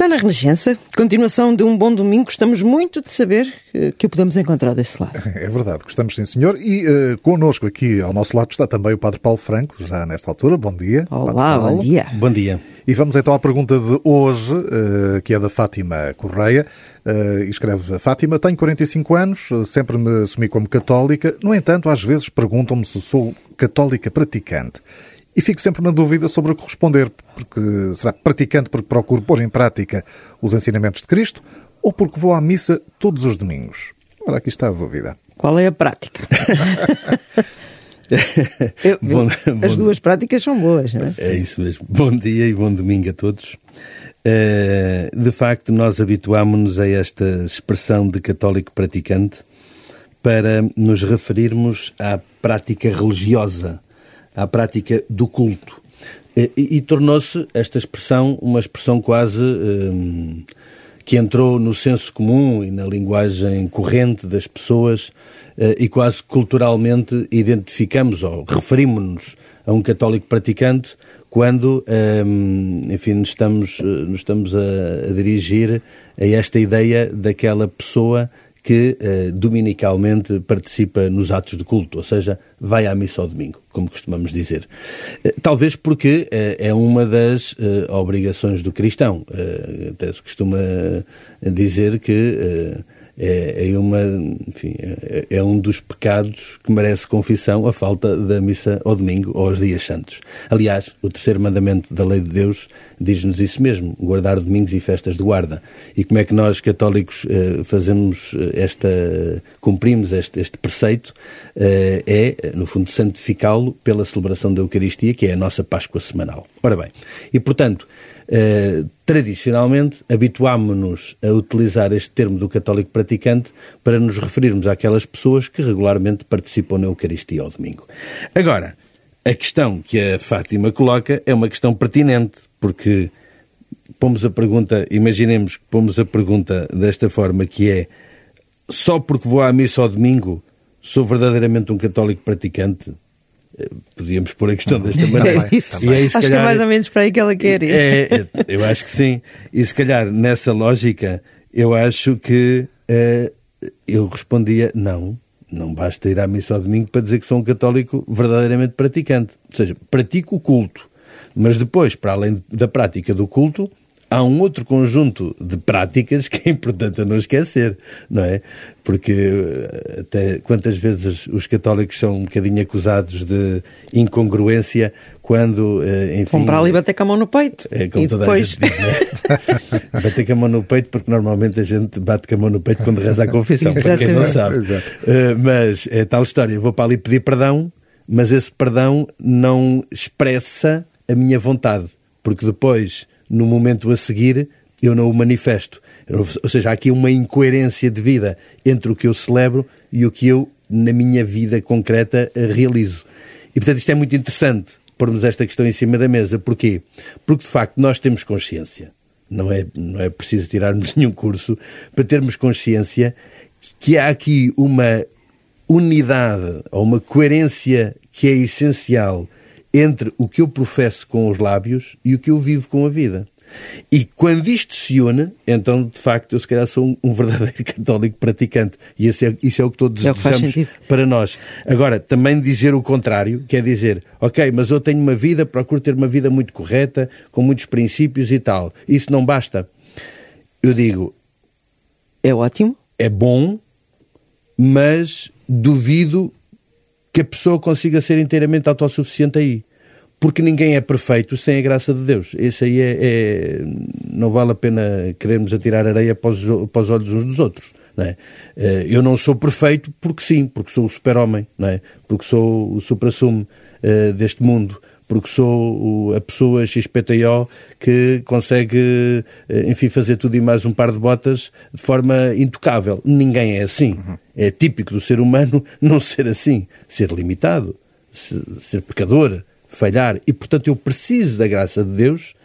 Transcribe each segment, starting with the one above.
Está na Renascença, continuação de um bom domingo. Gostamos muito de saber eh, que o podemos encontrar desse lado. É verdade, gostamos sim, senhor. E uh, connosco aqui ao nosso lado está também o Padre Paulo Franco, já nesta altura. Bom dia. Olá, bom dia. Bom dia. E vamos então à pergunta de hoje, uh, que é da Fátima Correia. Uh, escreve a Fátima: Tenho 45 anos, sempre me assumi como católica. No entanto, às vezes perguntam-me se sou católica praticante. E fico sempre na dúvida sobre o que responder, porque será praticante porque procuro pôr em prática os ensinamentos de Cristo ou porque vou à missa todos os domingos? Ora, aqui está a dúvida. Qual é a prática? Eu, bom, as bom, duas práticas são boas, não é? É isso mesmo. Bom dia e bom domingo a todos. Eh, de facto, nós habituámos-nos a esta expressão de católico praticante para nos referirmos à prática religiosa à prática do culto. E, e, tornou-se esta expressão uma expressão quase hum, que entrou no senso comum e na linguagem corrente das pessoas uh, e quase culturalmente identificamos ou referimos-nos a um católico praticante quando, hum, enfim, nos estamos, eh, nos estamos a, a dirigir a esta ideia daquela pessoa que eh, dominicalmente participa nos atos de culto, ou seja, vai à missa ao domingo, como costumamos dizer. Eh, talvez porque eh, é uma das eh, obrigações do cristão. Eh, até se costuma dizer que é, é, uma, enfim, é, é, um dos pecados que merece confissão a falta da missa ao domingo ou aos dias santos. Aliás, o terceiro mandamento da lei de Deus diz-nos isso mesmo, guardar domingos e festas de guarda. E como é que nós católicos eh, fazemos eh, esta, cumprimos este, este preceito? Eh, é, no fundo, santificá-lo pela celebração da Eucaristia, que é a nossa Páscoa semanal. Ora bem, e portanto, eh, tradicionalmente, habituámos-nos a utilizar este termo do católico praticante para nos referirmos àquelas pessoas que regularmente participam na Eucaristia ao domingo. Agora, a questão que a Fátima coloca é uma questão pertinente, porque pomos a pergunta, imaginemos que pomos a pergunta desta forma, que é só porque vou à missa ao domingo sou verdadeiramente um católico praticante? Podíamos pôr a questão desta maneira. É isso. E aí, acho calhar, que é mais ou menos para aí que ela quer ir. É, é, eu acho que sim. E se calhar nessa lógica, eu acho que uh, eu respondia não. Não basta ir à missa ao domingo para dizer que sou um católico verdadeiramente praticante. Ou seja, pratico o culto. Mas depois, para além da prática do culto, há um outro conjunto de práticas que é importante a não esquecer, não é? Porque eh, até quantas vezes os católicos são um bocadinho acusados de incongruência quando, eh, enfim... Vão para ali bater com a mão no peito. É como e toda depois... a gente diz, é? bater com a mão no peito, porque normalmente a gente bate com a mão no peito quando reza a confissão, para quem não sabe. Uh, mas é tal história, eu vou para ali pedir perdão, mas esse perdão não expressa a minha vontade, porque depois no momento a seguir eu não o manifesto. Ou seja, há aqui uma incoerência de vida entre o que eu celebro e o que eu, na minha vida concreta, realizo. E portanto isto é muito interessante pormos esta questão em cima da mesa. Porquê? Porque de facto nós temos consciência. Não é, não é preciso tirarmos nenhum curso para termos consciência que há aqui uma unidade ou uma coerência que é essencial entre o que eu professo com os lábios e o que eu vivo com a vida. E quando isto se une, então de facto eu se calhar sou um, um verdadeiro católico praticante. E é, isso é o que todos é desejamos para nós. Agora, também dizer o contrário, quer dizer, ok, mas eu tenho uma vida, procuro ter uma vida muito correta, com muitos princípios e tal. Isso não basta. Eu digo. É ótimo. É bom, mas duvido que a pessoa consiga ser inteiramente autossuficiente aí. Porque ninguém é perfeito sem a graça de Deus. Esse aí é, é não vale a pena querermos atirar areia para os, para os olhos uns dos outros. Não é? Eh, eu não sou perfeito porque sim, porque sou o super-homem, é? porque sou o supra-sumo uh, deste mundo porque sou a pessoa XPTO que consegue, eh, enfim, fazer tudo e mais um par de botas de forma intocável. Ninguém é assim. É típico do ser humano não ser assim, ser limitado, ser pecador, falhar. E, portanto, eu preciso da graça de Deus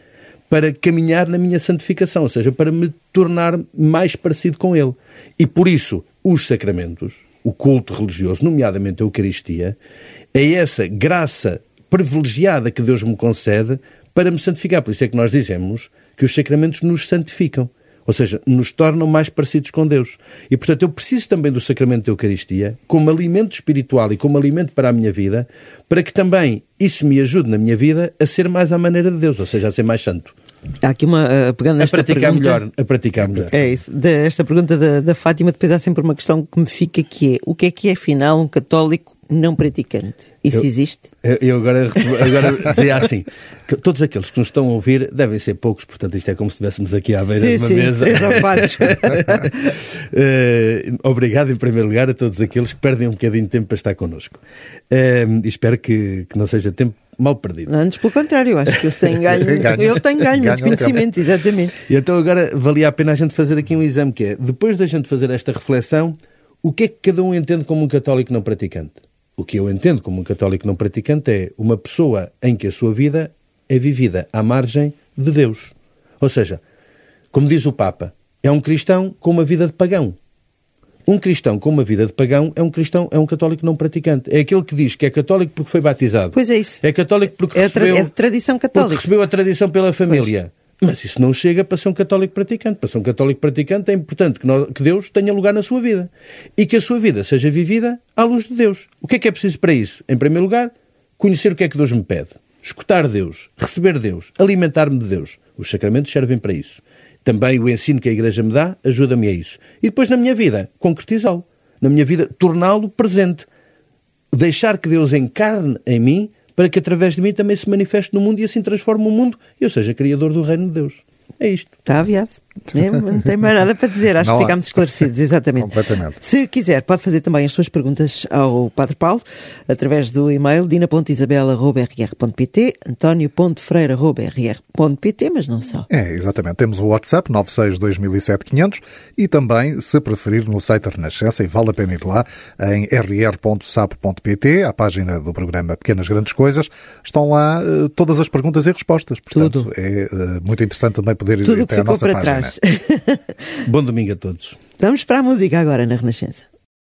para caminhar na minha santificação, ou seja, para me tornar mais parecido com Ele. E por isso, os sacramentos, o culto religioso, nomeadamente a Eucaristia, é essa graça privilegiada que Deus me concede para me santificar. Por isso é que nós dizemos que os sacramentos nos santificam. Ou seja, nos tornam mais parecidos com Deus. E, portanto, eu preciso também do sacramento da Eucaristia como alimento espiritual e como alimento para a minha vida, para que também isso me ajude na minha vida a ser mais à maneira de Deus, ou seja, a ser mais santo. Há aqui uma. Uh, pegando a praticar pergunta, melhor. A praticar melhor. É isso. Desta pergunta da, da Fátima, depois há sempre uma questão que me fica que é: o que é que é, afinal, um católico não praticante. Isso eu, existe? Eu, eu agora, agora dizia assim: que todos aqueles que nos estão a ouvir devem ser poucos, portanto, isto é como se estivéssemos aqui à beira sim, de uma sim, mesa. Três uh, obrigado, em primeiro lugar, a todos aqueles que perdem um bocadinho de tempo para estar connosco. Uh, espero que, que não seja tempo mal perdido. Antes, pelo contrário, acho que eu tenho ganho, ganho. eu tenho ganho, ganho conhecimento, exatamente. E então agora valia a pena a gente fazer aqui um exame que é, depois da gente fazer esta reflexão, o que é que cada um entende como um católico não praticante? O que eu entendo como um católico não praticante é uma pessoa em que a sua vida é vivida à margem de Deus. Ou seja, como diz o Papa, é um cristão com uma vida de pagão. Um cristão com uma vida de pagão é um cristão, é um católico não praticante. É aquele que diz que é católico porque foi batizado. Pois é isso. É católico porque é recebeu, é tradição católica. Porque recebeu a tradição pela família. Mas isso não chega para ser um católico praticante. Para ser um católico praticante é importante que, nós, que, Deus tenha lugar na sua vida. E que a sua vida seja vivida à luz de Deus. O que é que é preciso para isso? Em primeiro lugar, conhecer o que é que Deus me pede. Escutar Deus, receber Deus, alimentar-me de Deus. Os sacramentos servem para isso. Também o ensino que a Igreja me dá ajuda-me a isso. E depois, na minha vida, concretizá-lo. Na minha vida, torná-lo presente. Deixar que Deus encarne em mim para que através de mim também se manifeste no mundo e assim transforme o mundo e eu seja criador do reino de Deus. É isto. Está aviado. Não tem mais nada para dizer. Acho não que ficámos esclarecidos, exatamente. Completamente. Se quiser, pode fazer também as suas perguntas ao Padre Paulo através do e-mail dina.isabela.rr.pt antonio.freira.rr.pt, mas não só. É, exatamente. Temos o WhatsApp 962207500 e também, se preferir, no site da Renascença, e vale a pena ir lá, em rr.sapo.pt, a página do programa Pequenas Grandes Coisas, estão lá uh, todas as perguntas e respostas. Portanto, Tudo. é uh, muito interessante também poder ir Tudo até a nossa para página. Trás. Bom domingo a todos. Vamos para a música agora na Renascença.